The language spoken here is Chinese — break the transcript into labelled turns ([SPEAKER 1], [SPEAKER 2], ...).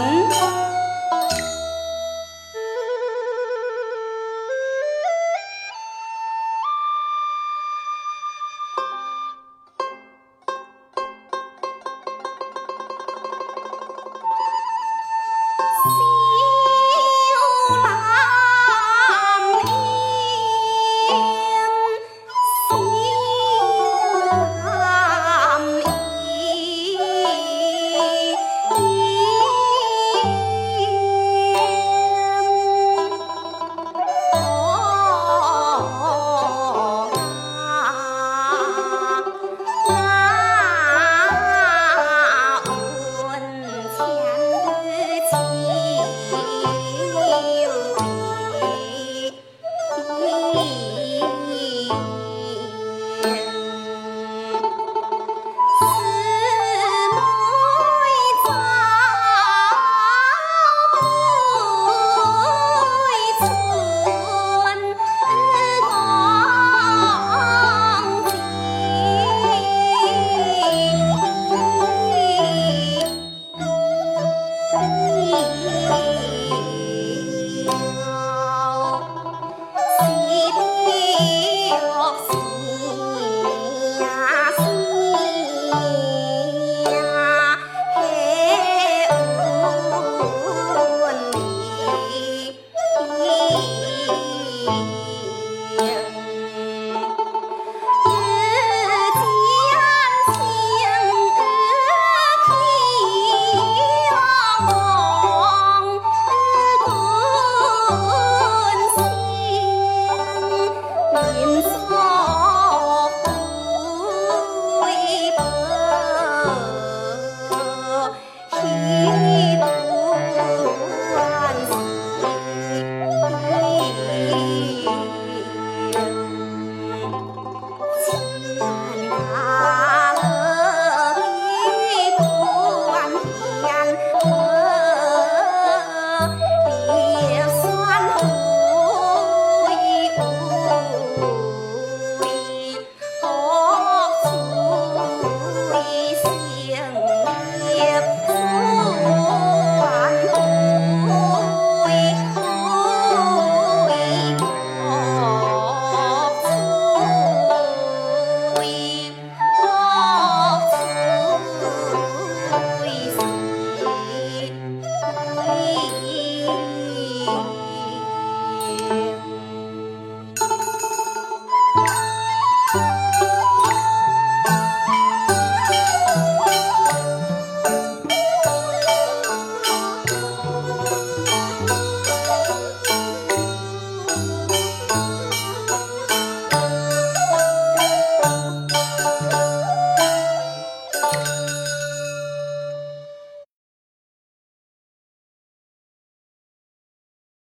[SPEAKER 1] 嗯 Oh.